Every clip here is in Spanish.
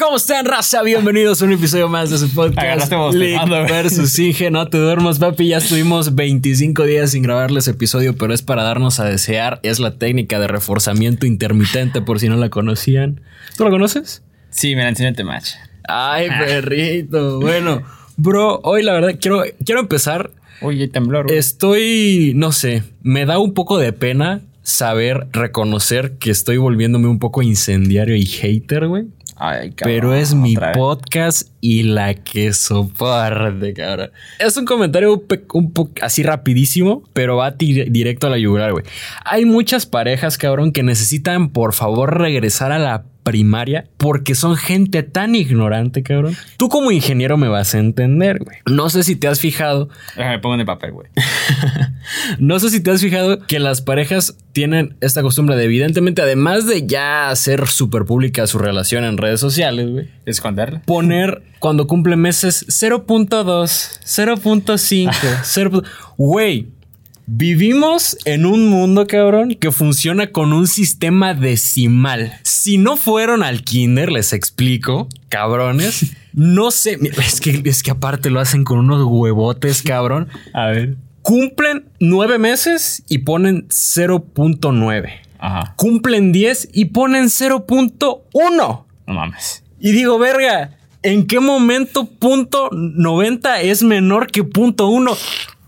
¿Cómo están, raza? Bienvenidos a un episodio más de su podcast League versus Inge. No te duermas, papi. Ya estuvimos 25 días sin grabarles episodio, pero es para darnos a desear. Es la técnica de reforzamiento intermitente, por si no la conocían. ¿Tú la conoces? Sí, me la enseñó en Temach. Ay, perrito. Bueno, bro, hoy la verdad quiero, quiero empezar. Hay temblor. güey. Estoy, no sé, me da un poco de pena saber reconocer que estoy volviéndome un poco incendiario y hater, güey. Ay, cabrón, Pero es mi vez. podcast y la que soporte, cabrón. Es un comentario un, un poco así rapidísimo, pero va directo a la yugular, güey. Hay muchas parejas, cabrón, que necesitan, por favor, regresar a la primaria porque son gente tan ignorante, cabrón. Tú como ingeniero me vas a entender, güey. No sé si te has fijado Déjame pongo en el papel, güey. no sé si te has fijado que las parejas tienen esta costumbre de, evidentemente, además de ya hacer súper pública su relación en redes sociales, güey, Esconderla. poner cuando cumple meses 0.2, 0.5, 0. Güey, vivimos en un mundo, cabrón, que funciona con un sistema decimal. Si no fueron al kinder, les explico, cabrones. No sé, es que, es que aparte lo hacen con unos huevotes, cabrón A ver. cumplen nueve meses y ponen 0.9. Ajá. Cumplen 10 y ponen 0.1. No mames. Y digo, verga, ¿en qué momento punto 90 es menor que punto 1?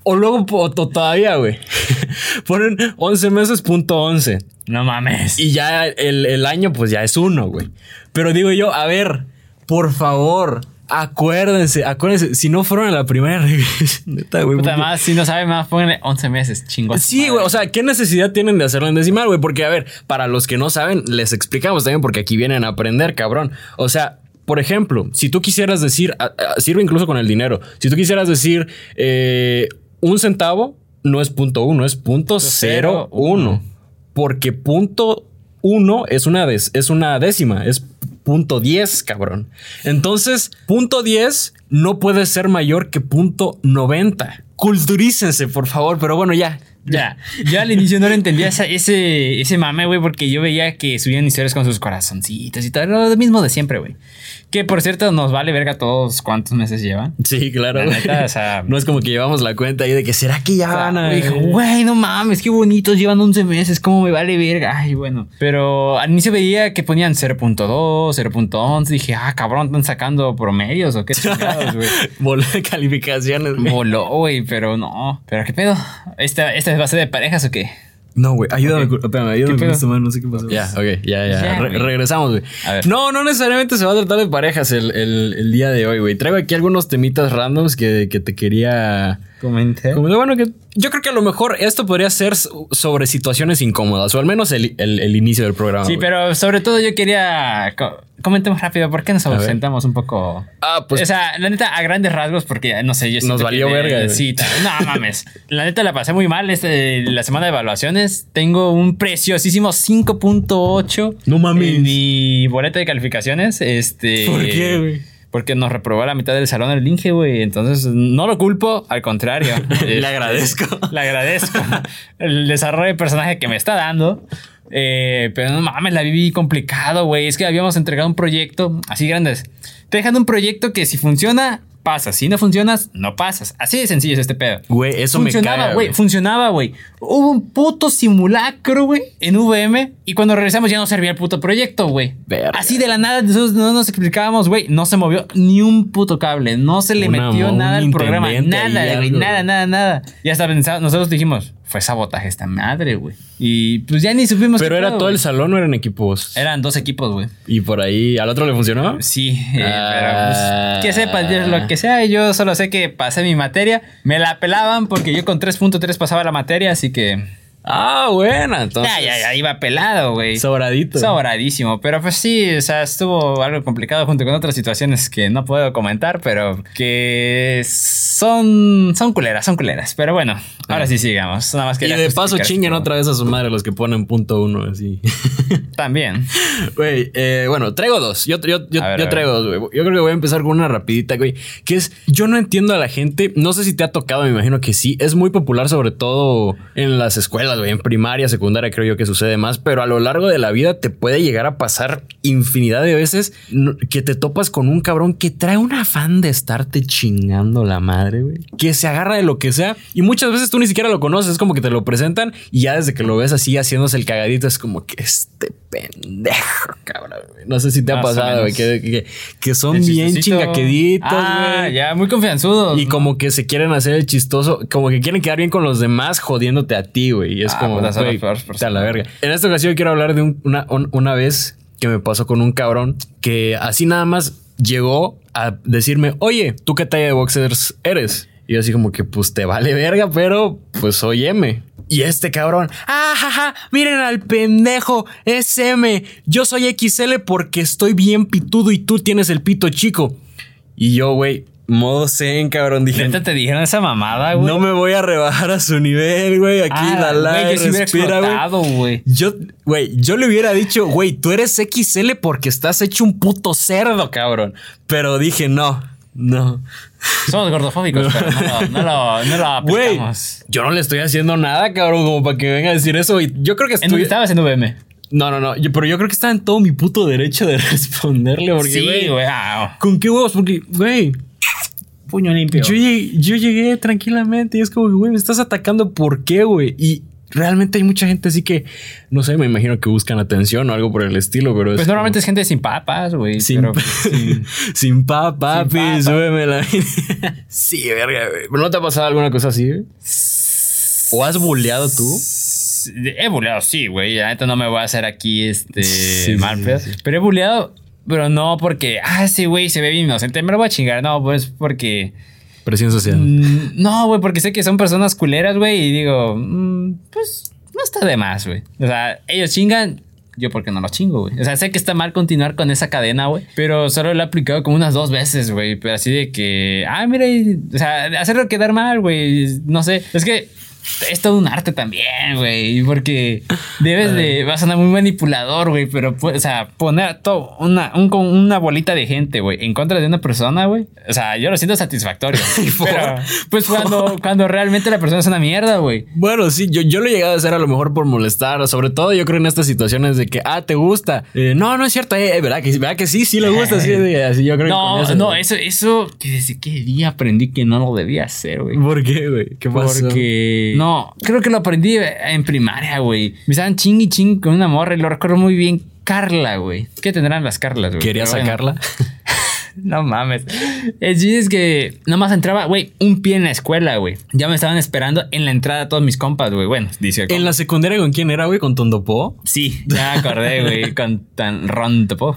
O luego o to- todavía, güey. ponen 11 meses punto 11. No mames. Y ya el, el año, pues ya es uno, güey. Pero digo yo, a ver, por favor, acuérdense, acuérdense, si no fueron a la primera regresión, neta, güey. Puta más, si no sabe más, pónganle 11 meses, chingón. Sí, güey. O sea, ¿qué necesidad tienen de hacerlo en decimal, güey? Porque, a ver, para los que no saben, les explicamos también porque aquí vienen a aprender, cabrón. O sea, por ejemplo, si tú quisieras decir, a- a- sirve incluso con el dinero, si tú quisieras decir eh, un centavo, no es punto uno, es punto cero uno. Porque punto uno es una, des- es una décima, es punto 10, cabrón. Entonces, punto 10 no puede ser mayor que punto 90. Culturícense, por favor, pero bueno, ya. Ya, yo al inicio no lo entendía esa- ese, ese mame, güey, porque yo veía que subían historias con sus corazoncitos y todo, lo mismo de siempre, güey. Que por cierto, nos vale verga todos cuántos meses llevan. Sí, claro. La güey. neta, o sea- no es como que llevamos la cuenta ahí de que será que ya van a. Güey, no mames, qué bonitos, llevan 11 meses, cómo me vale verga. Ay, bueno. Pero al inicio veía que ponían 0.2, 0.11. Dije, ah, cabrón, están sacando promedios o qué chingados, güey. Volé de calificaciones. güey. Voló, güey, pero no. ¿Pero qué pedo? ¿Esta, esta va a ser de parejas o qué? No, güey, ayúdame, con- espérame, ayúdame ¿Qué con man, no sé qué pasó. Ya, ok, ya, ya. Ya, Re- regresamos, güey. A ver. No, no necesariamente se va a tratar de parejas el, el- el día de hoy, güey. Traigo aquí algunos temitas randoms que, que te quería. Comenté. Bueno, que yo creo que a lo mejor esto podría ser so- sobre situaciones incómodas, o al menos el, el- el inicio del programa. Sí, güey. pero sobre todo yo quería. co- Comentemos rápido, ¿por qué nos ausentamos un poco? Ah, pues. o sea, la neta, a grandes rasgos, porque no sé, yo Nos valió que- verga. Sí, no mames. La neta la pasé muy mal este, la semana de evaluaciones. Tengo un preciosísimo 5.8 No mames. en mi boleta de calificaciones. Este. ¿Por qué, güey? Porque nos reprobó la mitad del salón el Inge, güey. Entonces, no lo culpo, al contrario. Le Este, agradezco. Le agradezco el desarrollo de personaje que me está dando. Eh, pero no mames, la viví complicado, güey. Es que habíamos entregado un proyecto así grandes. Te dejan un proyecto que si funciona, pasas. Si no funcionas, no pasas. Así de sencillo es este pedo. Güey, eso me funcionaba, caga, güey. güey. Funcionaba, güey. Hubo un puto simulacro, güey, en VM. Y cuando regresamos ya no servía el puto proyecto, güey. Así de la nada, nosotros no nos explicábamos, güey. No se movió ni un puto cable. No se le Una- metió nada al programa. Nada, güey. Nada, nada, nada. Y hasta pensaba, nosotros dijimos, fue sabotaje esta madre, güey. Y pues ya ni supimos. Pero era pedo, todo el salón o eran equipos. Eran dos equipos, güey. Y por ahí, ¿al otro le funcionó? Sí, eh, Ah. pero pues, que sepas Dios lo que sea. Yo solo sé que pasé mi materia. Me la pelaban porque yo con 3.3 pasaba la materia, así que Ah, buena. Entonces, ya, ya, ya iba pelado, güey. Sobradito. Sobradísimo. Pero pues sí, o sea, estuvo algo complicado junto con otras situaciones que no puedo comentar, pero que son, son culeras, son culeras. Pero bueno, ahora sí sigamos. Nada más y quería de paso chinguen otra vez a su madre los que ponen punto uno así. También. Güey, eh, bueno, traigo dos. Yo, yo, yo, ver, yo traigo dos, güey. Yo creo que voy a empezar con una rapidita, güey. Que es, yo no entiendo a la gente. No sé si te ha tocado, me imagino que sí. Es muy popular, sobre todo en las escuelas escuelas, güey. En primaria, secundaria creo yo que sucede más, pero a lo largo de la vida te puede llegar a pasar infinidad de veces que te topas con un cabrón que trae un afán de estarte chingando la madre, güey. Que se agarra de lo que sea y muchas veces tú ni siquiera lo conoces, es como que te lo presentan y ya desde que lo ves así haciéndose el cagadito es como que este pendejo, cabrón. No sé si te ha pasado, güey, que, que, son bien chingaqueditos, ah, güey. ya, muy confianzudos. Y como que se quieren hacer el chistoso, como que quieren quedar bien con los demás jodiéndote a ti, güey. Y es ah, como, pues, güey, a la verga. En esta ocasión quiero hablar de una, una vez que me pasó con un cabrón que así nada más llegó a decirme, oye, ¿tú qué talla de boxers eres? Y yo así como que, pues te vale verga, pero pues soy M. Y este cabrón, ah, miren al pendejo, es M. Yo soy XL porque estoy bien pitudo y tú tienes el pito chico. Y yo, güey, modo zen, cabrón. Dije, te dijeron esa mamada, güey. No me voy a rebajar a su nivel, güey. Aquí ah, la la respira, güey. Yo, güey, yo le hubiera dicho, güey, tú eres XL porque estás hecho un puto cerdo, cabrón. Pero dije, no, no. Somos gordofóbicos, pero no, lo, no lo aplicamos. yo no le estoy haciendo nada, cabrón, como para que venga a decir eso. Y yo creo que estoy... estaba haciendo BM. No, no, no. pero yo creo que estaba en todo mi puto derecho de responderle. Porque, sí, güey. Ah, ¿Con qué huevos? Porque, güey. Puño limpio. Yo llegué, yo llegué tranquilamente y es como, güey, me estás atacando. ¿Por qué, güey? Y realmente hay mucha gente así que, no sé, me imagino que buscan atención o algo por el estilo, pero... Pues normalmente es gente sin papas, güey. Sin, pero, sin, sin papas, súbemela. sí, verga, güey. ¿Pero no te ha pasado alguna cosa así, güey? ¿O has bulleado tú? He bulleado, sí, güey. La neta no me voy a hacer aquí este mal, pero he bulleado, pero no porque, ah, sí, güey, se ve bien inocente, me lo voy a chingar. No, pues porque Presión social. Mm, no, güey, porque sé que son personas culeras, güey, y digo, mm, pues no está de más, güey. O sea, ellos chingan, yo porque no lo chingo, güey. O sea, sé que está mal continuar con esa cadena, güey. Pero solo lo he aplicado como unas dos veces, güey. Pero así de que, ah, mira, o sea, hacerlo quedar mal, güey. No sé. Es que es todo un arte también, güey. Porque debes de. Vas a ser muy manipulador, güey. Pero, o sea, poner todo una, un, una bolita de gente, güey, en contra de una persona, güey. O sea, yo lo siento satisfactorio. pero, pues cuando, cuando realmente la persona es una mierda, güey. Bueno, sí, yo, yo lo he llegado a hacer a lo mejor por molestar. Sobre todo, yo creo en estas situaciones de que, ah, te gusta. Eh, no, no es cierto. Eh, ¿verdad, que, ¿verdad que sí? Sí le gusta. sí, así yo creo no, que no, eso, eso, que desde qué día aprendí que no lo debía hacer, güey. ¿Por qué, güey? ¿Qué pasó? Porque no, creo que lo aprendí en primaria, güey. Me estaban ching y ching con una morra y lo recuerdo muy bien. Carla, güey. ¿Qué tendrán las Carlas, güey? ¿Querías sacarla? no mames. El chiste es que nomás entraba, güey, un pie en la escuela, güey. Ya me estaban esperando en la entrada todos mis compas, güey. Bueno, dice. ¿En la secundaria con quién era, güey? ¿Con Tondopó? Sí, ya acordé, güey, con tan Rondopo.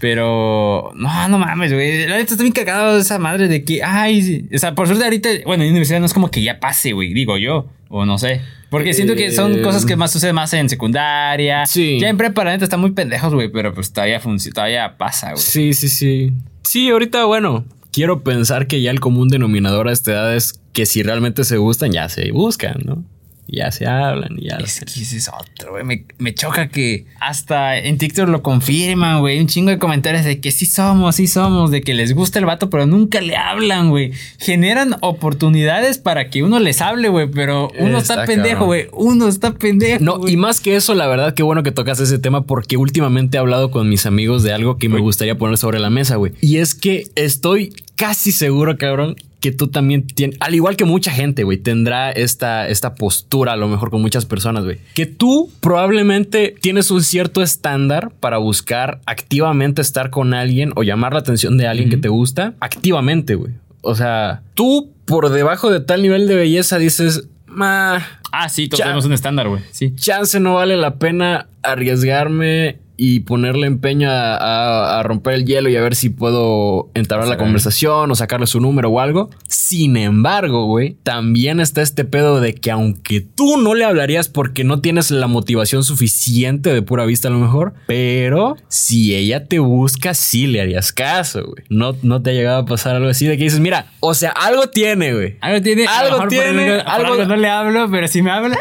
Pero, no, no mames, güey. La neta está bien cagado esa madre de que, ay, o sea, por suerte ahorita, bueno, en la universidad no es como que ya pase, güey, digo yo, o no sé. Porque siento que son cosas que más suceden más en secundaria. Sí. Ya en prepa, la neta, están muy pendejos, güey, pero pues todavía, todavía pasa, güey. Sí, sí, sí. Sí, ahorita, bueno, quiero pensar que ya el común denominador a esta edad es que si realmente se gustan, ya se buscan, ¿no? Ya se hablan y ya. Es que ese es otro, güey. Me, me, choca que hasta en TikTok lo confirman, güey. Un chingo de comentarios de que sí somos, sí somos, de que les gusta el vato, pero nunca le hablan, güey. Generan oportunidades para que uno les hable, güey, pero uno está, pendejo, güey. Uno está pendejo. No, y más que eso, la verdad, qué bueno que tocas ese tema porque últimamente he hablado con mis amigos de algo que me gustaría poner sobre la mesa, güey. Y es que estoy casi seguro, cabrón, que tú también tienes, al igual que mucha gente, güey, tendrá esta, esta postura a lo mejor con muchas personas, güey. Que tú probablemente tienes un cierto estándar para buscar activamente estar con alguien o llamar la atención de alguien que te gusta activamente, güey. O sea, tú por debajo de tal nivel de belleza dices, ma. Ah, sí, todos tenemos un estándar, güey. Sí. Chance no vale la pena arriesgarme y ponerle empeño a, romper el hielo y a ver si puedo entablar la conversación o sacarle su número o algo. Sin embargo, güey, también está este pedo de que aunque tú no le hablarías porque no tienes la motivación suficiente de pura vista a lo mejor, pero si ella te busca, sí le harías caso, güey. No, no te ha llegado a pasar algo así de que dices, mira, o sea, algo tiene, güey. Algo tiene. Algo tiene. algo no le hablo, pero si me habla.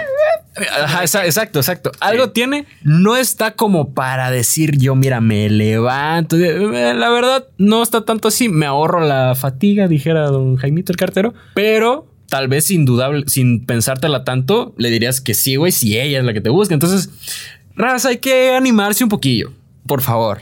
exacto, exacto. Algo tiene. No está como para decir yo, mira, me levanto. Eh, la verdad, no está tanto así. Me ahorro la fatiga, dijera don Jaimito el cartero. Pero tal vez indudable, sin pensártela tanto, le dirías que sí, güey, si ella es la que te busca. Entonces, raza, hay que animarse un poquillo, por favor.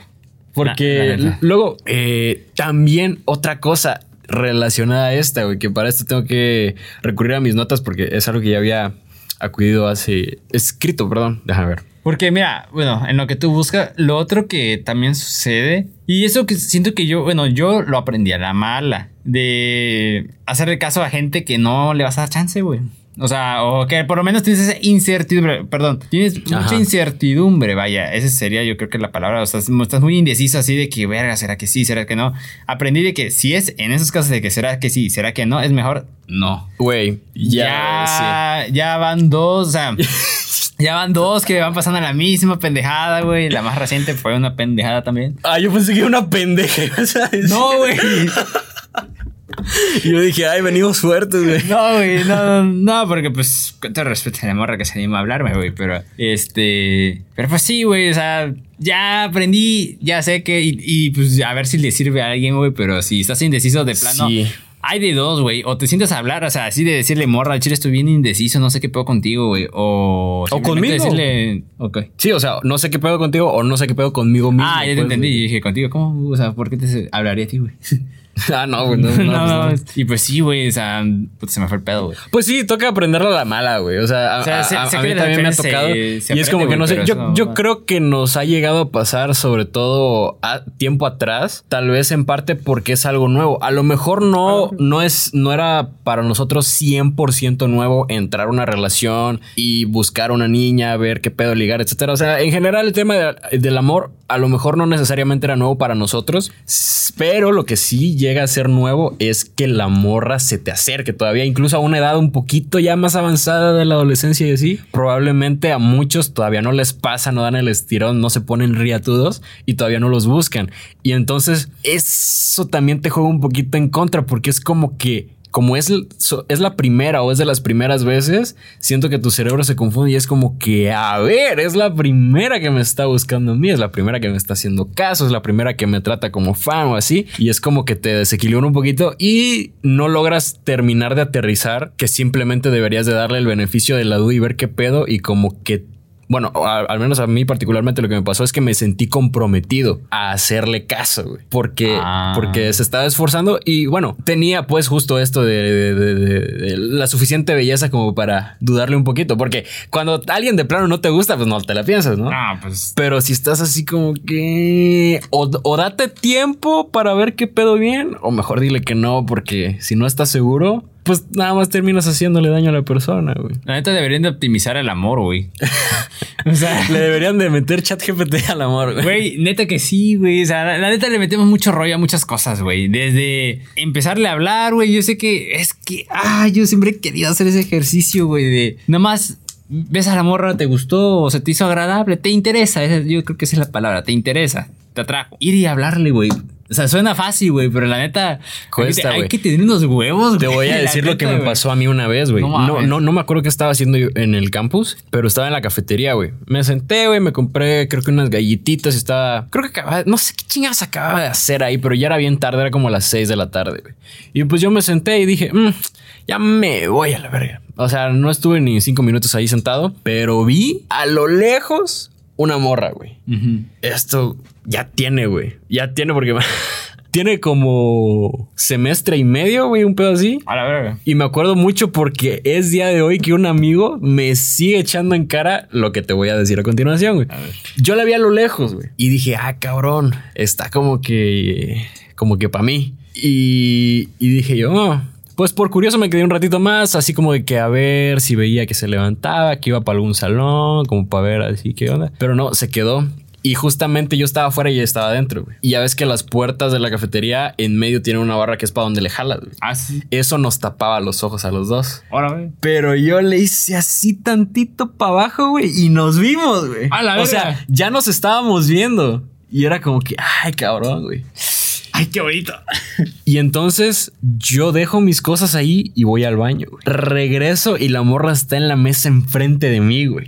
Porque neta. luego, eh, también otra cosa relacionada a esta, güey, que para esto tengo que recurrir a mis notas porque es algo que ya había acudido hace... Escrito, perdón, déjame ver. Porque mira, bueno, en lo que tú buscas, lo otro que también sucede, y eso que siento que yo, bueno, yo lo aprendí a la mala, de hacerle caso a gente que no le vas a dar chance, güey. O sea, o que por lo menos tienes esa incertidumbre, perdón, tienes Ajá. mucha incertidumbre, vaya, esa sería yo creo que la palabra, o sea, estás muy indeciso así de que, verga, ¿será que sí? ¿Será que no? Aprendí de que si es en esos casos de que será que sí, será que no, es mejor no. Güey, ya... Ya, ya van dos, o sea, ya van dos que van pasando la misma pendejada, güey. La más reciente fue una pendejada también. Ah, yo pensé que era una pendeja. ¿sabes? No, güey. Yo dije, ay, venimos fuertes, güey. No, güey, no, no, no, porque pues, todo respeto a la morra que se anima a hablarme, güey, pero este. Pero pues sí, güey, o sea, ya aprendí, ya sé que, y, y, pues a ver si le sirve a alguien, güey, pero si estás indeciso de plano. Sí. Hay de dos, güey. O te sientes a hablar, o sea, así de decirle, morra, al chile estoy bien indeciso, no sé qué puedo contigo, güey. O, O conmigo. decirle, ok. Sí, o sea, no sé qué pedo contigo o no sé qué pedo conmigo mismo. Ah, ya te pues, entendí. güey. Y dije, contigo, ¿cómo? O sea, ¿por qué te hablaría a ti, güey? Ah, no, güey. No, no, No, pues, no. Y pues sí, güey. O sea, puta, se me fue el pedo, güey. Pues sí, toca aprenderla a la mala, güey. O sea, a, O sea, mí también me ha tocado. se- se y es como que no sé. Yo, creo que nos ha llegado a pasar, sobre todo a tiempo atrás, tal vez en parte porque es algo nuevo. A lo mejor no, no es, no era para nosotros 100% nuevo entrar a una relación y buscar una niña, ver qué pedo ligar, etcétera. O sea, en general el tema de- del amor a lo mejor no necesariamente era nuevo para nosotros, pero lo que sí llega a ser nuevo es que la morra se te acerque todavía, incluso a una edad un poquito ya más avanzada de la adolescencia y así. Probablemente a muchos todavía no les pasa, no dan el estirón, no se ponen riatudos y todavía no los buscan. Y entonces eso también te juega un poquito en contra porque es como que como es, es la primera o es de las primeras veces, siento que tu cerebro se confunde y es como que, a ver, es la primera que me está buscando a mí, es la primera que me está haciendo caso, es la primera que me trata como fan o así, y es como que te desequilibra un poquito y no logras terminar de aterrizar, que simplemente deberías de darle el beneficio de la duda y ver qué pedo y como que bueno, a- al menos a mí particularmente lo que me pasó es que me sentí comprometido a hacerle caso, güey. Porque, Ah. porque se estaba esforzando y bueno, tenía pues justo esto de, de- de- de- de la suficiente belleza como para dudarle un poquito. Porque cuando alguien de plano no te gusta, pues no te la piensas, ¿no? Ah, pues. Pero si estás así como que... O, o date tiempo para ver qué pedo bien, o mejor dile que no, porque si no estás seguro, pues nada más terminas haciéndole daño a la persona, güey. La neta deberían de optimizar el amor, güey. o sea. Le deberían de meter chat GPT al amor, güey. Güey, neta que sí, güey. O sea, la, la neta le metemos mucho rollo a muchas cosas, güey. Desde empezarle a hablar, güey. Yo sé que es que, ah, yo siempre he querido hacer ese ejercicio, güey, de nada más ves a la morra, te gustó o se te hizo agradable, te interesa. Esa- yo creo que esa es la palabra, te interesa, te atrajo. Ir y hablarle, güey. O sea, suena fácil, güey, pero la neta Cuesta, hay, que- hay güey. que tener unos huevos, Te güey, voy a decir lo que me güey. pasó a mí una vez, güey. No No, no, no me acuerdo qué estaba haciendo yo en el campus, pero estaba en la cafetería, güey. Me senté, güey, me compré creo que unas galletitas y estaba... Creo que acababa... No sé qué chingados acababa de hacer ahí, pero ya era bien tarde, era como las 6 de la tarde, güey. Y pues yo me senté y dije, "Mm, ya me voy a la verga. O sea, no estuve ni cinco minutos ahí sentado, pero vi a lo lejos una morra, güey. Esto ya tiene, güey. Ya tiene porque... Tiene como semestre y medio, güey, un pedo así. A la verga. Y me acuerdo mucho porque es día de hoy que un amigo me sigue echando en cara lo que te voy a decir a continuación, güey. Yo la vi a lo lejos, güey. Y dije, ah, cabrón, está como que, como que para mí. Y, y dije yo, "Oh". Pues por curioso me quedé un ratito más, así como de que a ver si veía que se levantaba, que iba para algún salón, como para ver así qué onda. Pero no, se quedó. Y justamente yo estaba afuera y ella estaba adentro, güey. Y ya ves que las puertas de la cafetería en medio tienen una barra que es para donde le jalas, güey. Ah, sí. Eso nos tapaba los ojos a los dos. Ahora, güey. Pero yo le hice así tantito para abajo, güey, y nos vimos, güey. A la o verga. sea, ya nos estábamos viendo. Y era como que, ay, cabrón, güey. Ay, qué bonito. Y entonces yo dejo mis cosas ahí y voy al baño, güey. Regreso y la morra está en la mesa enfrente de mí, güey.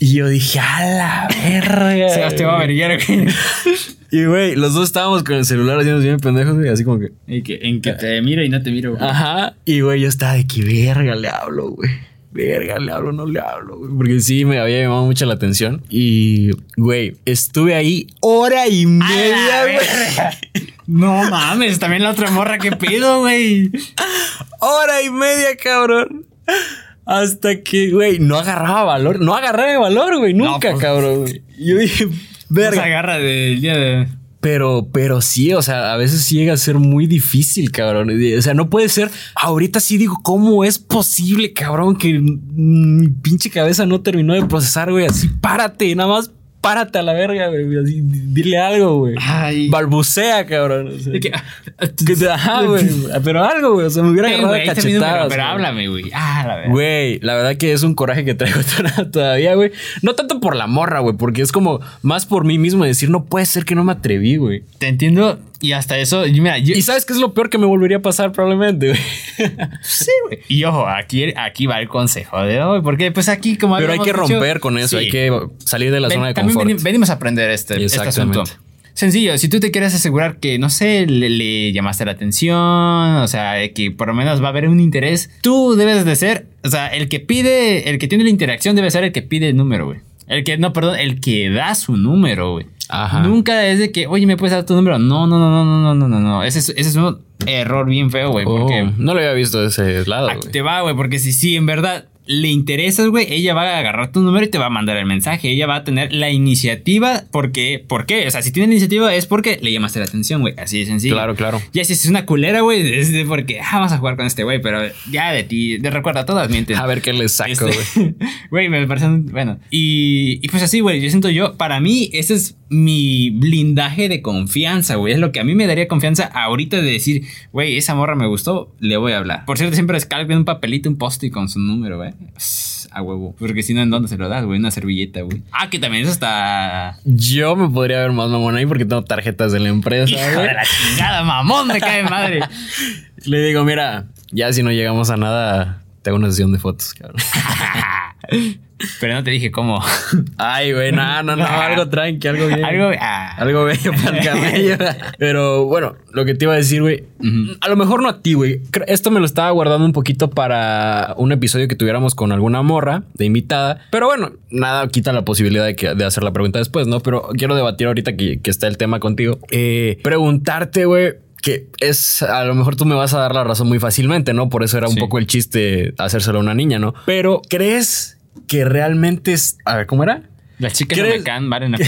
Y, yo dije, a la verga. Sebastián va a verguiar, güey. Y güey, los dos estábamos con el celular haciendo bien pendejos, güey, así como que. En que, en que te miro y no te miro, güey. Ajá. Y güey, yo estaba de que verga le hablo, güey. Verga, le hablo, no le hablo, güey. Porque sí me había llamado mucho la atención. Y, güey, estuve ahí hora y media, güey. No mames, también la otra morra que pido, güey. Hora y media, cabrón. Hasta que, güey, no agarraba valor. No agarraba valor, güey. Nunca, pues. cabrón, güey. Yo dije, Se verga. agarra del día de. Pero, pero sí, o sea, a veces llega a ser muy difícil, cabrón. O sea, no puede ser. Ahorita sí digo, ¿cómo es posible, cabrón, que mi pinche cabeza no terminó de procesar, güey? Así, párate, nada más párate a la verga, güey. Así, dile algo, güey. Ay. Balbucea, cabrón. O sea, De que, que te- ajá, güey. Pero algo, güey. O sea, me hubiera agarrado número, cachetadas. pero háblame, güey. Ah, la verdad. Güey, la verdad que es un coraje que traigo todavía, güey. No tanto por la morra, güey, porque es como más por mí mismo decir, no puede ser que no me atreví, güey. Te entiendo. Y hasta eso, y mira, yo, Y sabes qué es lo peor que me volvería a pasar probablemente, güey. Sí, güey. Y ojo, aquí, aquí va el consejo de hoy, porque pues aquí como Pero hay que dicho- romper con eso, Sí. hay que salir de la Ven- zona de confort venimos, a aprender este, este asunto. Sencillo, si tú te quieres asegurar que, no sé, le, llamaste la atención, o sea, que por lo menos va a haber un interés, tú debes de ser, o sea, el que pide, el que tiene la interacción debe ser el que pide el número, güey. El que, no, perdón, el que da su número, güey. Ajá. Nunca es de que, oye, ¿me puedes dar tu número? No, no, no, no, no, no, no, no. Ese ese es un error bien feo, güey. Porque oh, no lo había visto de ese lado, ah, güey. Te va, güey, porque si sí, si en verdad le interesas, güey, ella va a agarrar tu número y te va a mandar el mensaje. Ella va a tener la iniciativa. Porque, ¿Por qué? O sea, si tiene la iniciativa es porque le llamaste la atención, güey. Así de sencillo. Claro, claro. Ya si es una culera, güey, es de porque ah, vamos a jugar con este güey, pero ya de ti, de recuerda, todas mienten. A ver qué le saco, Este, güey. Güey, me parece. Bueno. Y, y pues así, güey. Yo siento yo. Para mí, ese es mi blindaje de confianza, güey. Es lo que a mí me daría confianza ahorita de decir, güey, esa morra me gustó, le voy a hablar. Por cierto, siempre escalpe un papelito, un post-it con su número, güey. A huevo. Porque si no, ¿en dónde se lo das, güey? Una servilleta, güey. Ah, que también eso está. Yo me podría ver más mamón ahí porque tengo tarjetas de la empresa, Hijo de la chingada, mamón, me cae madre. Le digo, mira, ya si no llegamos a nada, te hago una sesión de fotos, cabrón. Pero no te dije cómo. Ay, güey, no, no, no, algo tranqui, algo bien. Algo. ah. Algo bello para el camello. Pero bueno, lo que te iba a decir, güey. A lo mejor no a ti, güey. Esto me lo estaba guardando un poquito para un episodio que tuviéramos con alguna morra de invitada. Pero bueno, nada quita la posibilidad de, que- de hacer la pregunta después, ¿no? Pero quiero debatir ahorita que, que está el tema contigo. Eh, preguntarte, güey. Que es, a lo mejor tú me vas a dar la razón muy fácilmente, ¿no? Por eso era un Sí. poco el chiste hacérselo a una niña, ¿no? Pero, ¿crees que realmente es... A ver, ¿cómo era? Las chicas no ¿Crees- me caen, la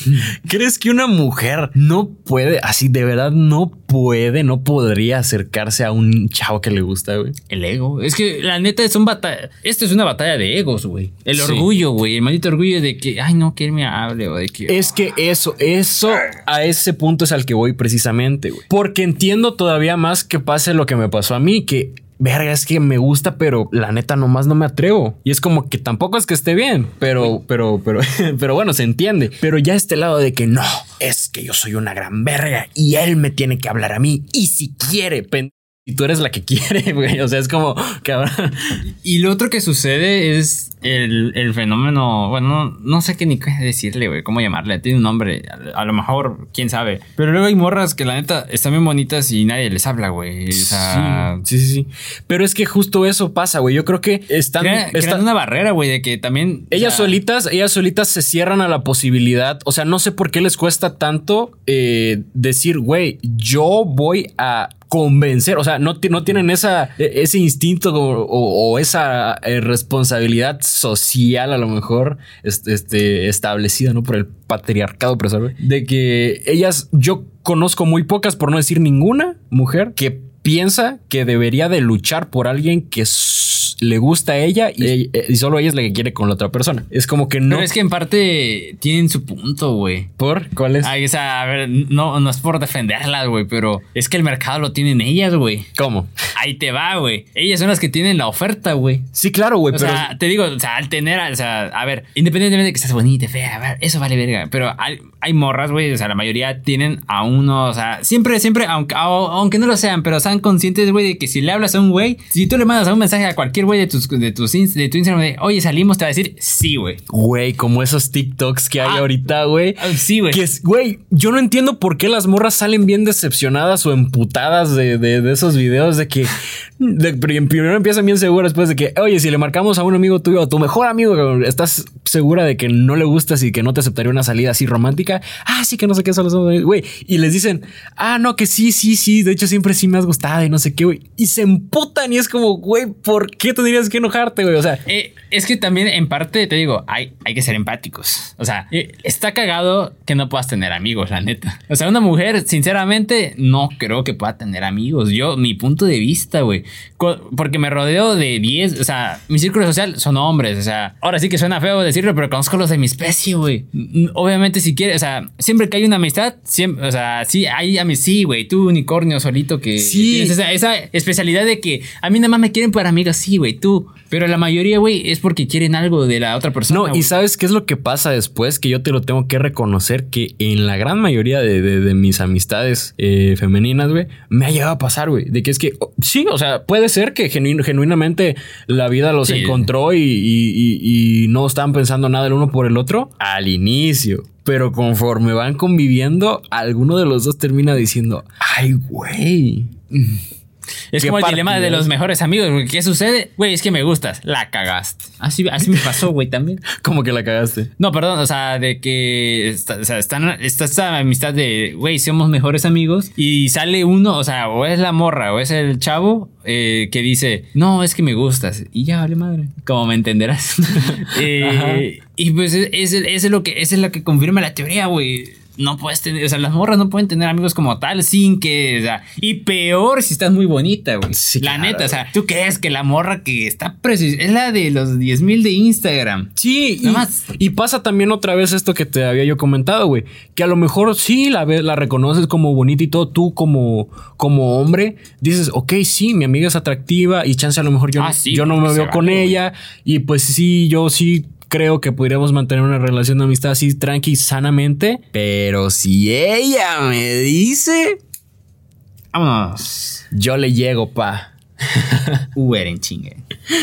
¿Crees que una mujer no puede, así de verdad no puede, no podría acercarse a un chavo que le gusta, güey? El ego. Es que la neta es un batalla. Esto es una batalla de egos, güey. El Sí. orgullo, güey. El maldito orgullo de que, ay, no, que él me hable o de que. Es que eso, eso, a ese punto es al que voy precisamente, güey. Porque entiendo todavía más que pase lo que me pasó a mí, que... Verga, es que me gusta, pero la neta nomás no me atrevo. Y es como que tampoco es que esté bien, pero, pero, pero, pero bueno, se entiende. Pero ya este lado de que no, es que yo soy una gran verga y él me tiene que hablar a mí. Y si quiere, pendejo, y tú eres la que quiere, güey. O sea, es como, cabrón. Y lo otro que sucede es el, el fenómeno. Bueno, no, sé qué ni qué decirle, güey. ¿Cómo llamarle? Tiene un nombre. A, a lo mejor, quién sabe. Pero luego hay morras que la neta están bien bonitas y nadie les habla, güey. O sea. sí, sí, sí. Pero es que justo eso pasa, güey. Yo creo que están, Crea- están- crean una barrera, güey, de que también. o Ellas sea, solitas, ellas solitas se cierran a la posibilidad. O sea, no sé por qué les cuesta tanto eh, decir, güey, yo voy a convencer. O sea, no, no tienen esa, e- ese instinto o, esa eh, responsabilidad social, a lo mejor, este, establecida, ¿no? Por el patriarcado opresor, De que ellas, yo conozco muy pocas, por no decir ninguna mujer, que piensa que debería de luchar por alguien que le gusta a ella y, y solo ella es la que quiere con la otra persona. Es como que no. Pero es que en parte tienen su punto, güey. ¿Por? ¿Cuál es? Ay, o sea, a ver, no, no es por defenderlas, güey, pero es que el mercado lo tienen ellas, güey. ¿Cómo? ahí te va, güey. Ellas son las que tienen la oferta, güey. Sí, claro, güey, O pero. sea, te digo, o sea, al tener, o sea, a ver, independientemente de que seas bonita, fea, a ver, eso vale verga. Pero hay, hay morras, güey, o sea, la mayoría tienen a uno, o sea, siempre, siempre, aunque, au- aunque no lo sean, pero sean conscientes, güey, de que si le hablas a un güey, si tú le mandas un mensaje a cualquier güey de, tus, de, tus, de tu Instagram de, oye, salimos, te va a decir, sí, güey. Güey, como esos TikToks que hay Ah. ahorita, güey. Ah, Sí, güey. Que es, güey, yo no entiendo por qué las morras salen bien decepcionadas o emputadas de, de- de esos videos de que de- primero empiezan bien seguras después de que, oye, si le marcamos a un amigo tuyo, a tu mejor amigo, estás segura de que no le gustas y que no te aceptaría una salida así romántica. Ah, sí, que no sé qué, solo somos, güey. Y les dicen, ah, no, que sí, sí, sí, de hecho siempre sí me has gustado y no sé qué, güey. Y se emputan y es como, güey, ¿por qué tendrías que enojarte, güey? O sea, Eh, es que también en parte te digo, hay, hay que ser empáticos. O sea, eh, está cagado que no puedas tener amigos, la neta. O sea, una mujer, sinceramente, no creo que pueda tener amigos. Yo, mi punto de vista, güey. Porque me rodeo de 10, o sea, mi círculo social son hombres. O sea, ahora sí que suena feo decirlo, pero conozco los de mi especie, güey. Obviamente, si quieres, o sea, siempre que hay una amistad, siempre, o sea, sí, hay amistad, sí, güey. Tú, unicornio solito, que Sí. Tienes esa, esa especialidad de que a mí nada más me quieren para amigas, sí, güey, tú. Pero la mayoría, güey, es porque quieren algo de la otra persona. No, y sabes qué es lo que pasa después, que yo te lo tengo que reconocer, que en la gran mayoría de, de- de mis amistades eh, femeninas, güey, me ha llegado a pasar, güey, de que es que, oh, sí, o sea, puede ser que genuin- genuinamente la vida los Sí. encontró y, y- y- y no estaban pensando nada el uno por el otro al inicio. Pero conforme van conviviendo, alguno de los dos termina diciendo, ay, güey. Es ¿Qué como el dilema de los mejores amigos. ¿Qué sucede? Güey, es que me gustas. La cagaste. Así, así me pasó, güey, también. Como que la cagaste. No, perdón, o sea, de que está, o sea, están, está esta amistad de, güey, somos mejores amigos y sale uno, o sea, o es la morra o es el chavo eh, que dice, no, es que me gustas y ya vale madre, como me entenderás. Eh, y pues es, es, es lo que, es lo que confirma la teoría, güey. No puedes tener, o sea, las morras no pueden tener amigos como tal sin que, o sea, y peor si estás muy bonita, güey. Sí, la claro, neta, o sea, tú crees que la morra que está precis es la de los 10 mil de Instagram. Sí, y, más. y pasa también otra vez esto que te había yo comentado, güey. Que a lo mejor sí la, ves, la reconoces como bonita y todo, tú como, como hombre, dices, ok, sí, mi amiga es atractiva y chance a lo mejor yo, Ah, sí, yo no me veo vale, con güey. ella y pues sí, yo sí creo que podríamos mantener una relación de amistad así tranqui, sanamente. Pero si ella me dice, Vámonos. yo le llego, pa. Uber en chingue.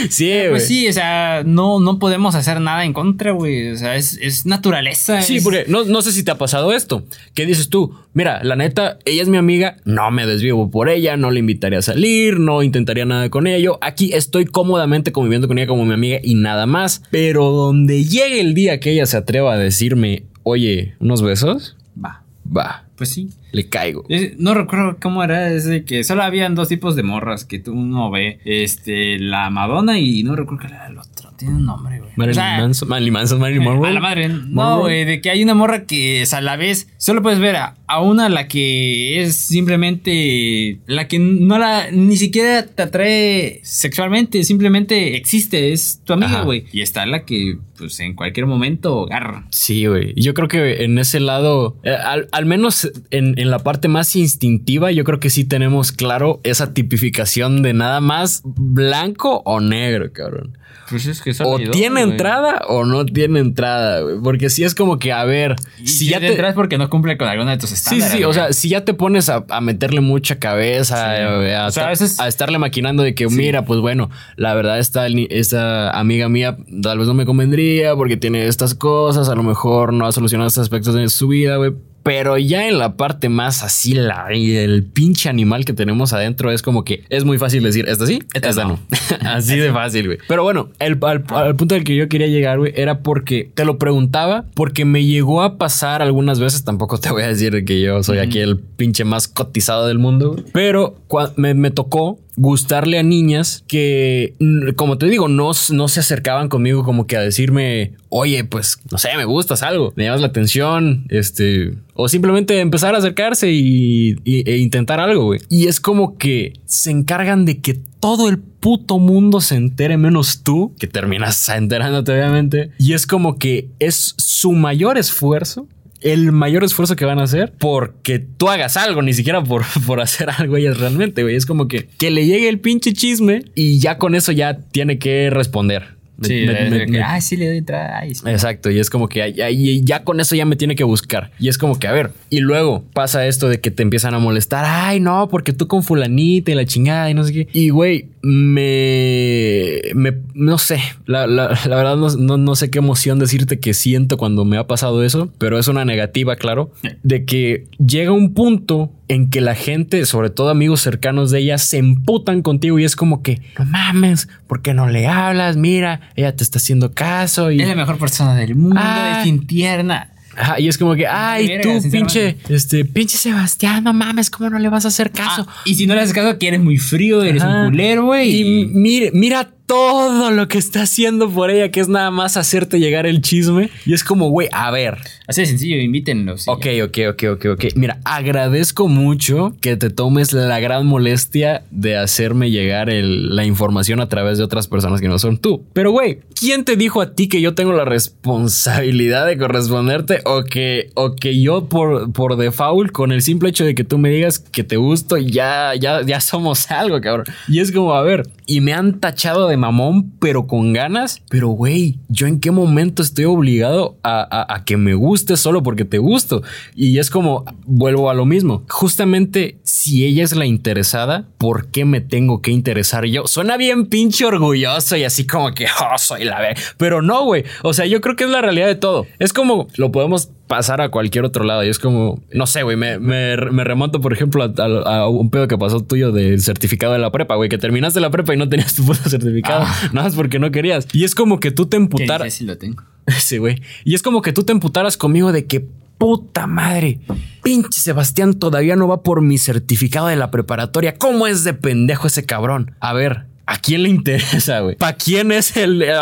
Sí, güey. Pues sí, o sea, no, no podemos hacer nada en contra, güey. O sea, es, es naturaleza. Sí, es- porque no, no sé si te ha pasado esto. ¿Qué dices tú? Mira, la neta, ella es mi amiga, no me desvivo por ella, no le invitaría a salir, no intentaría nada con ello. Aquí estoy cómodamente conviviendo con ella como mi amiga y nada más. Pero donde llegue el día que ella se atreva a decirme, oye, unos besos, Va. va, Pues sí. Le caigo. Es- No recuerdo cómo era ese que solo habían dos tipos de morras que tú uno ve. Este, la Madonna y no recuerdo qué era el otro. Tiene un nombre, güey. Marilyn O sea, Manson, Marilyn Manson, Marilyn Monroe. A la madre. No, güey, de que hay una morra que es a la vez. Solo puedes ver a, a una la que es simplemente. La que no la. Ni siquiera te atrae sexualmente. Simplemente existe. Es tu amiga, güey. Y está la que, pues en cualquier momento agarra. Sí, güey. Yo creo que en ese lado, eh, al, al menos en, en la parte más instintiva, yo creo que sí tenemos claro esa tipificación de nada más blanco o negro, cabrón. Pues es que O tiene entrada o no tiene entrada, güey. Porque si es como que, a ver, Y si ya te... entras porque no cumple con alguna de tus Sí, estándares. sí, o güey. sea, si ya te pones a, a meterle mucha cabeza, Sí. eh, a, O sea, esta- a veces- a estarle maquinando de que, Sí. mira, pues bueno, la verdad esta, esta amiga mía tal vez no me convendría porque tiene estas cosas, a lo mejor no ha solucionado estos aspectos de su vida, güey. Pero ya en la parte más así, la, y el pinche animal que tenemos adentro es como que es muy fácil decir, esta sí, esta, Esta no. no. así de fácil, güey. Pero bueno, el, al, al punto al que yo quería llegar, güey, era porque te lo preguntaba, porque me llegó a pasar algunas veces, tampoco te voy a decir que yo soy aquí el pinche más cotizado del mundo, pero me tocó gustarle a niñas que, como te digo, no, no se acercaban conmigo como que a decirme, oye, pues, no sé, me gustas algo, me llamas la atención, este, o simplemente empezar a acercarse y, y- e intentar algo, güey. Y es como que se encargan de que todo el puto mundo se entere menos tú, que terminas enterándote obviamente. Y es como que es su mayor esfuerzo el mayor esfuerzo que van a hacer porque tú hagas algo, ni siquiera por, por hacer algo ellas realmente, güey. Es como que, que le llegue el pinche chisme y ya con eso ya tiene que responder. Me- Sí, me- de- me- de que, me- ay, sí le doy entrada. Ay, sí. Exacto, y es como que ya, ya- ya con eso ya me tiene que buscar. Y es como que, a ver, y luego pasa esto de que te empiezan a molestar. Ay, no, porque tú con fulanita y la chingada y no sé qué. Y güey, me, me no sé, la, la- la verdad no, no- no sé qué emoción decirte que siento cuando me ha pasado eso, pero es una negativa, claro, de que llega un punto en que la gente, sobre todo amigos cercanos de ella, se emputan contigo y es como que, no mames, ¿por qué no le hablas? Mira, ella te está haciendo caso y... Es la mejor persona del mundo, Ah. es bien tierna. Ajá, y es como que, ay, verga, tú, pinche, este, pinche Sebastián, no mames, ¿cómo no le vas a hacer caso? Ah, y si no le haces caso, que eres muy frío, eres Ajá. un culero, güey. Y mire, mira todo lo que está haciendo por ella, que es nada más hacerte llegar el chisme. Y es como, güey, a ver. Así de sencillo, invítenlos. Ok, ya. ok, ok, ok, ok. Mira, agradezco mucho que te tomes la gran molestia de hacerme llegar el- la información a través de otras personas que no son tú. Pero, güey, ¿quién te dijo a ti que yo tengo la responsabilidad de corresponderte o que, o que yo por, por default, con el simple hecho de que tú me digas que te gusto, ya, ya, ya somos algo, cabrón? Y es como, a ver, y me han tachado de mamón, pero con ganas. Pero, güey, ¿yo en qué momento estoy obligado a, a- a que me guste solo porque te gusto? Y es como, vuelvo a lo mismo. Justamente, si ella es la interesada, ¿por qué me tengo que interesar yo? Suena bien pinche orgulloso y así como que, oh, soy la ve. Pero no, güey. O sea, yo creo que es la realidad de todo. Es como, lo podemos pasar a cualquier otro lado. Y es como, no sé, güey, me, me, me remonto, por ejemplo, a, a- a un pedo que pasó tuyo del certificado de la prepa, güey, que terminaste la prepa y no tenías tu puto certificado, nada más porque no querías. Y es como que tú te emputaras. sí lo tengo. Sí, güey. Y es como que tú te emputaras conmigo de que puta madre, pinche Sebastián todavía no va por mi certificado de la preparatoria. ¿Cómo es de pendejo ese cabrón? A ver. ¿A quién le interesa, güey? ¿Para quién es el, eh,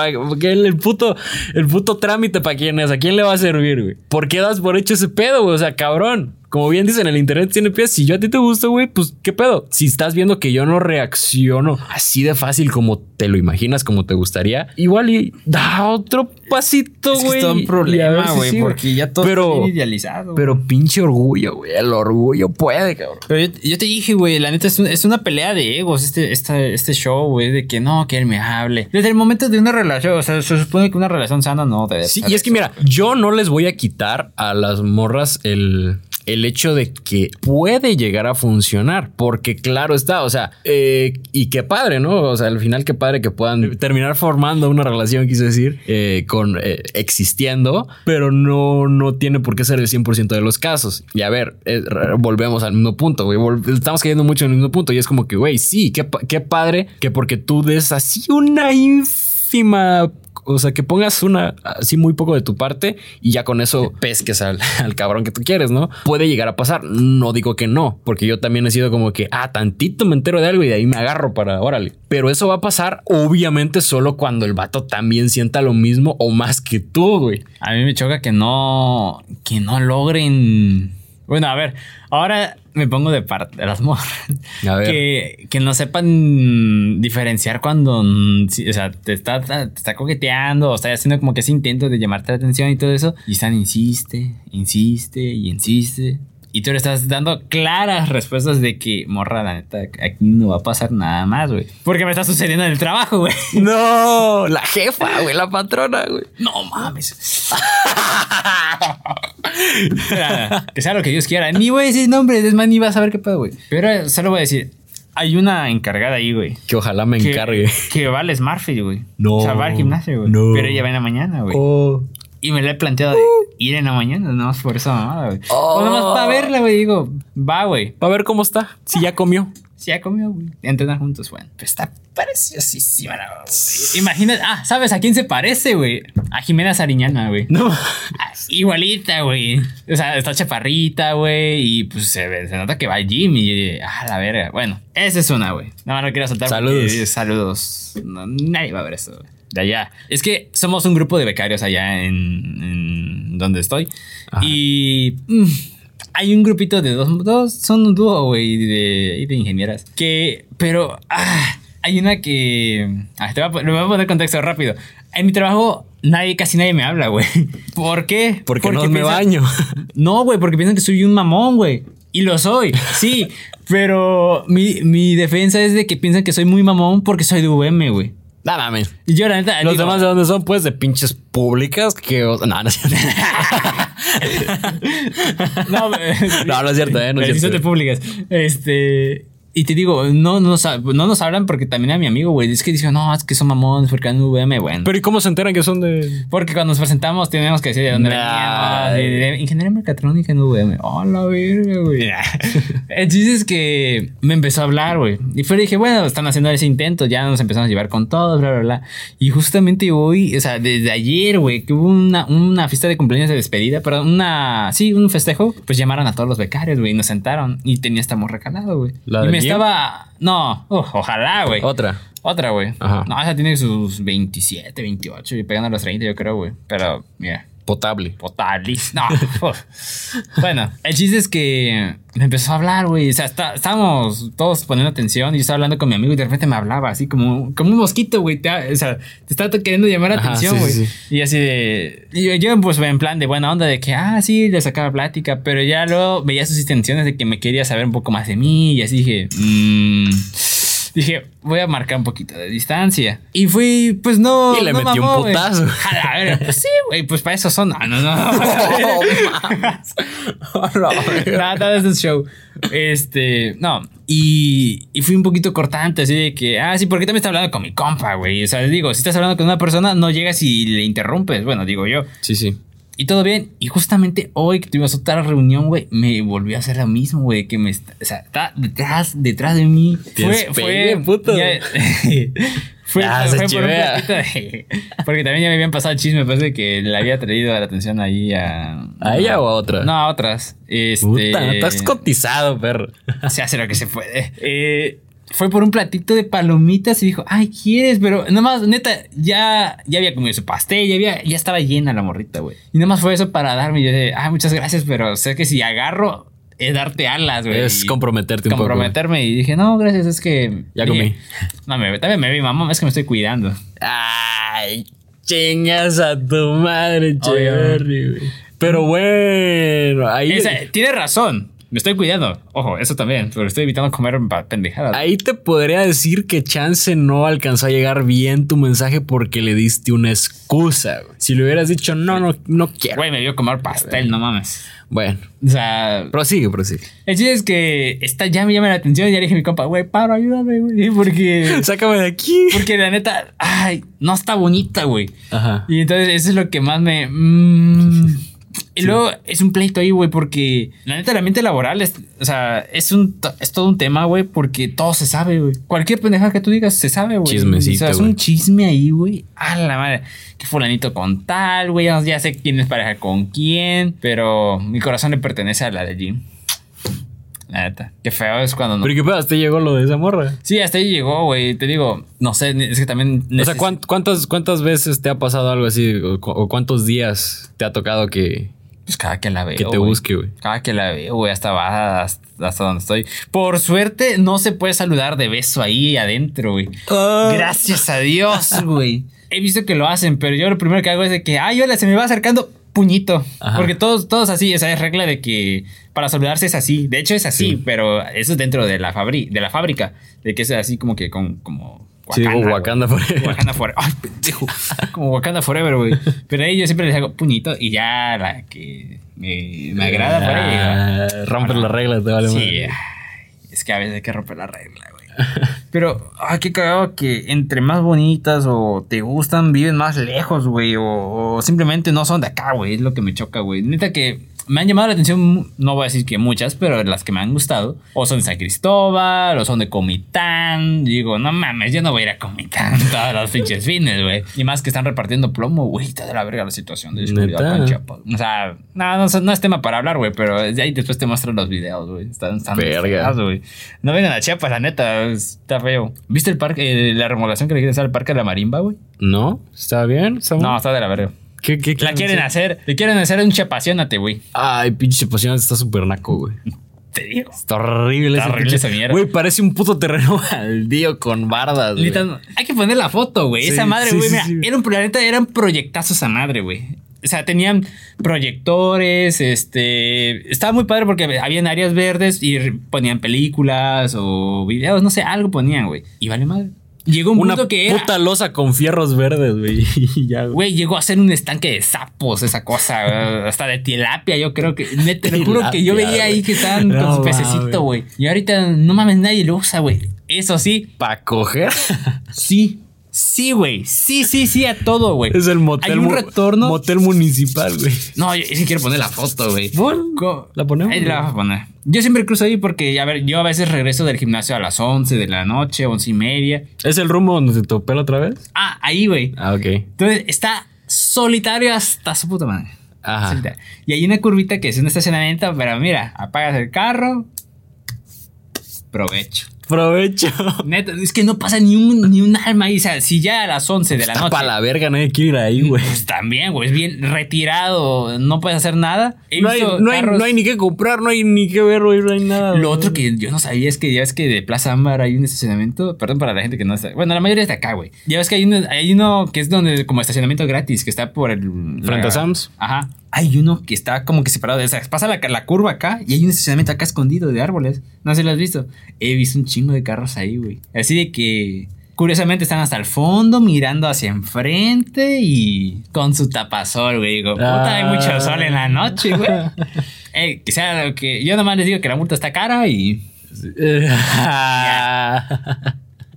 el, el puto, el puto trámite? ¿Para quién es? ¿A quién le va a servir, güey? ¿Por qué das por hecho ese pedo, güey? O sea, cabrón. Como bien dicen, el internet tiene pies. Si yo a ti te gusta, güey, pues qué pedo. Si estás viendo que yo no reacciono así de fácil como te lo imaginas, como te gustaría, igual y da otro pasito, Es que güey. es todo un problema, si güey, sí, porque ya todo pero, está bien idealizado. Pero pinche orgullo, güey. El orgullo puede, cabrón. Pero yo, yo te dije, güey, la neta es, un- es una pelea de egos este, esta- este show, güey, de que no, que él me hable. Desde el momento de una relación, o sea, se supone que una relación sana no debe Sí, y es que mira, yo no les voy a quitar a las morras el, el hecho de que puede llegar a funcionar, porque claro está, o sea, eh, y qué padre, ¿no? O sea, al final qué padre que puedan terminar formando una relación, quise decir, eh, con eh, existiendo, pero no, no tiene por qué ser el 100% de los casos. Y a ver, eh, volvemos al mismo punto, güey, estamos cayendo mucho en el mismo punto y es como que, güey, sí, qué, qué padre que porque tú des así una ínfima o sea, que pongas una así muy poco de tu parte y ya con eso pesques al, al cabrón que tú quieres, ¿no? Puede llegar a pasar. No digo que no, porque yo también he sido como que, ah, tantito me entero de algo y de ahí me agarro para, órale. Pero eso va a pasar, obviamente, solo cuando el vato también sienta lo mismo o más que tú, güey. A mí me choca que no, que no logren. Bueno, a ver, ahora me pongo de parte de las morras. A ver. Que, que no sepan diferenciar cuando, mm, o sea, te está, te está coqueteando o está haciendo como que ese intento de llamarte la atención y todo eso. Y están, insiste, insiste y insiste. Y tú le estás dando claras respuestas de que, morra, la neta, aquí no va a pasar nada más, güey. Porque me está sucediendo en el trabajo, güey. No, la jefa, güey, la patrona, güey. No mames. que sea lo que Dios quiera. Ni voy a decir nombres, es más, ni vas a saber qué pedo, güey. Pero solo voy a decir, hay una encargada ahí, güey. Que ojalá me Que, encargue. que va al Smartfit, güey. No. O sea, va al gimnasio, güey. No. Pero ella va en la mañana, güey. Oh. Y me la he planteado de ir en la mañana, nada más por esa mamada, güey. Oh. O nada más para verla, güey. Digo, va, güey. Para ver cómo está, si ya comió. Si ya comió, güey. Entrenar juntos, güey. Pero está preciosísima, la güey. Imagínate, ah, ¿sabes a quién se parece, güey? A Jimena Sariñana, güey. No. Ah, Igualita, güey. O sea, está chaparrita, güey. Y pues se, ve- se nota que va al gym y. Ah, la verga. Bueno, esa es una, güey. Nada más no quiero soltar. porque- Saludos. saludos. No, nadie va a ver esto, güey. De allá. Es que somos un grupo de becarios allá en, en donde estoy. Ajá. Y. mm, hay un grupito de dos, dos son un dúo, güey, de, de ingenieras. Que, pero, ah, hay una que... Ah, te voy a, le voy a poner contexto rápido. En mi trabajo nadie, casi nadie me habla, güey. ¿Por qué? Porque, no me piensan- baño. No, güey, porque piensan que soy un mamón, güey. Y lo soy, sí. pero mi, mi defensa es de que piensan que soy muy mamón porque soy de VM, güey. No mames. Y yo, la neta, Los digo, demás de dónde son, pues, de pinches públicas que. o- No, no es cierto. No, No, no es cierto, eh, no es cierto. de públicas. Este. Y te digo, no, no, no nos hablan porque también a mi amigo, güey. Es que dicen, no, es que son mamones porque andan VM, bueno. Pero ¿y cómo se enteran que son de.? porque cuando nos presentamos tenemos que decir de dónde Nah. veníamos. de- de Ingeniería mecatrónica en VM. Oh, la verga, güey. Chiste es que me empezó a hablar, güey. Y fue dije, bueno, están haciendo ese intento. Ya nos empezamos a llevar con todos, bla, bla, bla. Y justamente hoy, o sea, desde ayer, güey, que hubo una, una fiesta de cumpleaños de despedida, perdón, una, sí, un festejo. Pues llamaron a todos los becarios, güey, y nos sentaron. Y tenía esta morra calado, güey. ¿La Y me? Estaba, no, uf, ojalá, güey. Otra. Otra, güey. No, esa tiene sus 27, 28 y pegando a los 30, yo creo, güey. Pero, mira, Potable. potable. No. uf. bueno, el chiste es que me empezó a hablar, güey. O sea, está- estábamos todos poniendo atención y yo estaba hablando con mi amigo y de repente me hablaba así como, como un mosquito, güey. O sea, te está queriendo llamar la Ajá, atención, güey. sí, Y así de. y yo, yo, pues, en plan de buena onda de que, ah, sí, le sacaba plática, pero ya luego veía sus intenciones de que me quería saber un poco más de mí y así dije, mmm. Dije, voy a marcar un poquito de distancia. Y fui, pues no. Y le no metí un mamó, güey. putazo. A ver, pues sí, güey, pues para eso son. No, no, no. Nada, nada, es un show. Este, no. Y, y fui un poquito cortante, así de que, ah, sí, porque también está hablando con mi compa, güey. O sea, digo, si estás hablando con una persona, no llegas y le interrumpes. Bueno, digo yo. Sí, sí. Y todo bien. Y justamente hoy que tuvimos otra reunión, güey, me volvió a hacer lo mismo, güey. Que me está, o sea, está detrás, detrás de mí. Te despegue, puto. ya- fue, fue por un de- Porque también ya me habían pasado el chisme, parece que le había traído la atención ahí a. ¿A ella o a otra? No, a otras. Este. Puta, estás cotizado, perro. Se hace lo que se puede. Eh, fue por un platito de palomitas y dijo, ay, ¿quieres? Pero nomás, neta, ya, ya había comido su pastel, ya, había, ya estaba llena la morrita, güey. Y nomás fue eso para darme. Y yo dije, ay, muchas gracias, pero sé que si agarro, es darte alas, güey. Es comprometerte un poco. comprometerme. Y dije, no, gracias, es que. Ya dije, comí. No, me, también me vi, mamá, es que me estoy cuidando. Ay, chingas a tu madre. Cherry, güey. Pero bueno, ahí, Esa- tiene razón. Me estoy cuidando. Ojo, eso también. Pero estoy evitando comer pendejadas. ahí te podría decir que Chance no alcanzó a llegar bien tu mensaje porque le diste una excusa. güey. Si le hubieras dicho, no, no, no quiero. Güey, me vio comer pastel, no mames. Bueno, O sea, prosigue, prosigue. El chiste es que está, ya me llama la atención y ya dije a mi compa, güey, paro, ayúdame, güey. Porque, Sácame de aquí. porque la neta, ay, no está bonita, güey. Ajá. Y entonces eso es lo que más me... mm, y luego es un pleito ahí, güey, porque la neta, el ambiente laboral es, o sea, es, un, es todo un tema, güey, porque todo se sabe, güey. Cualquier pendejada que tú digas se sabe, güey. Chismecito, O sea, es un chisme ahí, güey. A la madre. Que fulanito con tal, güey. Ya, ya sé quién es pareja con quién, pero mi corazón le pertenece a la de Jim. La neta. Qué feo es cuando no. Pero qué pedo, hasta ahí llegó lo de esa morra. Sí, hasta ahí llegó, güey. Te digo, no sé, es que también. O sea, neces- ¿cuán- ¿cuántas, ¿cuántas veces te ha pasado algo así? O cuántos días te ha tocado que, Pues cada que la veo. que te busque, güey? Cada que la veo, güey, hasta va hasta, hasta donde estoy. Por suerte, no se puede saludar de beso ahí adentro, güey. Gracias a Dios, güey. He visto que lo hacen, pero yo lo primero que hago es de que, ay, hola, se me va acercando puñito. Ajá. Porque todos, todos así, esa es regla de que para saludarse es así. De hecho, es así, Sí. pero eso es dentro de la, fabri de la fábrica. De que es así como que con, como. Sí, güey. Wakanda Forever. Wakanda Forever. Ay, pendejo. Como Wakanda Forever, güey. Pero ahí yo siempre les hago puñito y ya la que me, me agrada por ahí. digo, Ah, Rompes la regla, te vale Sí, es que a veces hay que romper la regla, güey. Pero, ay, qué cagado que entre más bonitas o te gustan, viven más lejos, güey. O, o simplemente no son de acá, güey. Es lo que me choca, güey. Neta que me han llamado la atención, no voy a decir que muchas, pero las que me han gustado. O son de San Cristóbal, o son de Comitán. Digo, no mames, yo no voy a ir a Comitán todos los pinches fines, güey. Y más que están repartiendo plomo, güey. Está de la verga la situación de acá en Chiapas. O sea, no, no, no es tema para hablar, güey, pero de ahí después te muestran los videos, güey. Están, están Verga. güey. No vengan a Chiapas, la neta, está feo. ¿Viste el parque, eh, la remodelación que le quieren hacer al parque de la Marimba, güey? ¿No? ¿Está bien? ¿Está No, está de la verga. ¿Qué, qué La quieren hacer, le quieren hacer un chapacionate, güey. Ay, pinche pasión, está súper naco, güey. Te digo. Está horrible, Está ese horrible esa mierda. Güey, parece un puto terreno baldío con bardas, güey. Hay que poner la foto, güey. Sí, esa madre, sí, güey. sí, mira, era un planeta, era un proyectazo esa madre, güey. O sea, tenían proyectores, este... Estaba muy padre porque habían áreas verdes y ponían películas o videos, no sé, algo ponían, güey. Y vale madre. Llegó un Una punto que era... puta losa con fierros verdes, güey. Y ya, güey. Llegó a ser un estanque de sapos, esa cosa, hasta de tilapia, yo creo que, neta, te lo juro que yo veía ahí que estaban No con su pececito, güey. Y ahorita no mames, nadie lo usa, güey. Eso sí, ¿Para coger? sí, sí, güey, sí, sí, sí, a todo, güey. es el motel. Hay un retorno. Motel municipal, güey. No, yo sí quiero poner la foto, güey. ¿La ponemos? Ahí la vas a poner. Yo siempre cruzo ahí porque, a ver, yo a veces regreso del gimnasio a las 11 de la noche, 11 y media. ¿Es el rumbo donde te topé la otra vez? Ah, ahí, güey. Ah, ok. Entonces está solitario hasta su puta madre. Ajá. Solitario. Y hay una curvita que es un estacionamiento, pero mira, apagas el carro. Provecho. Provecho. Neta, es que no pasa ni un, ni un alma ahí. O sea, si ya a las 11 de la noche. para la verga, nadie quiere ir ahí, güey. Pues también, güey, es bien retirado, no puedes hacer nada. He No hay, no, hay, carros- no hay ni qué comprar, no hay ni qué ver, güey, no hay nada. Lo güey. otro que yo no sabía es que ya ves que de Plaza Ámbar hay un estacionamiento. Perdón para la gente que no está. Bueno, la mayoría está acá, güey. Ya ves que hay uno, hay uno que es donde como estacionamiento gratis, que está por el. Frente a Sam's. Ajá. Hay uno que está como que separado de esa. Pasa la, la curva acá y hay un estacionamiento acá escondido de árboles. No sé si lo has visto. He visto un chingo de carros ahí, güey. Así de que. Curiosamente están hasta el fondo, mirando hacia enfrente y con su tapasol, güey. Digo, puta, hay mucho Ah. sol en la noche, güey. Eh, que sea lo que. Yo nomás les digo que la multa está cara y.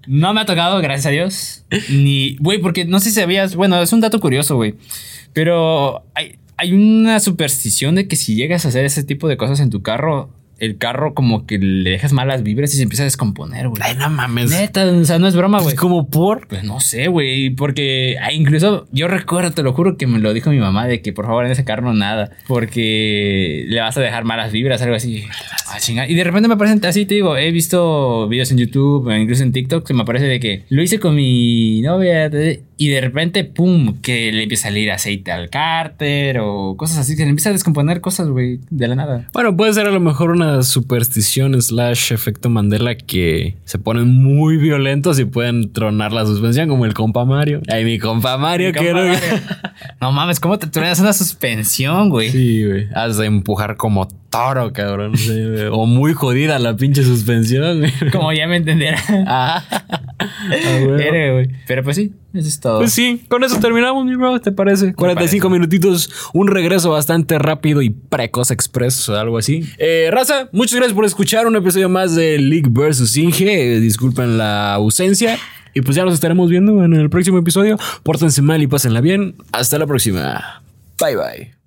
No me ha tocado, gracias a Dios. Ni. Güey, porque no sé si sabías. Bueno, es un dato curioso, güey. Pero hay, hay una superstición de que si llegas a hacer ese tipo de cosas en tu carro, el carro como que le dejas malas vibras y se empieza a descomponer, güey. Ay, no mames. Neta, o sea, no es broma, güey. Pues como por. Pues no sé, güey, porque ah, incluso yo recuerdo, te lo juro que me lo dijo mi mamá de que por favor en ese carro no nada, porque le vas a dejar malas vibras, algo así. Ah, chinga. Y de repente me aparecen así, te digo, he visto videos en YouTube, incluso en TikTok, que me aparece de que lo hice con mi novia y de repente, pum, que le empieza a salir aceite al cárter o cosas así, que le empieza a descomponer cosas, güey, de la nada. Bueno, puede ser a lo mejor una superstición slash efecto Mandela que se ponen muy violentos y pueden tronar la suspensión, como el compa Mario. Ay, mi compa Mario, Mi que Mario. No mames, ¿cómo te truenas una suspensión, güey? Sí, güey. Has de empujar como toro, cabrón. Sí, o muy jodida la pinche suspensión. Como ya me entenderán. Ah. Ah. Pero pues sí, eso es todo. Pues sí, con eso terminamos, mi bro, ¿te parece? 45 minutitos, un regreso bastante rápido y precoz express o algo así. Eh, raza, muchas gracias por escuchar un episodio más de League vs. Inge. Eh, disculpen la ausencia. Y pues ya nos estaremos viendo en el próximo episodio. Pórtense mal y pásenla bien. Hasta la próxima. Bye bye.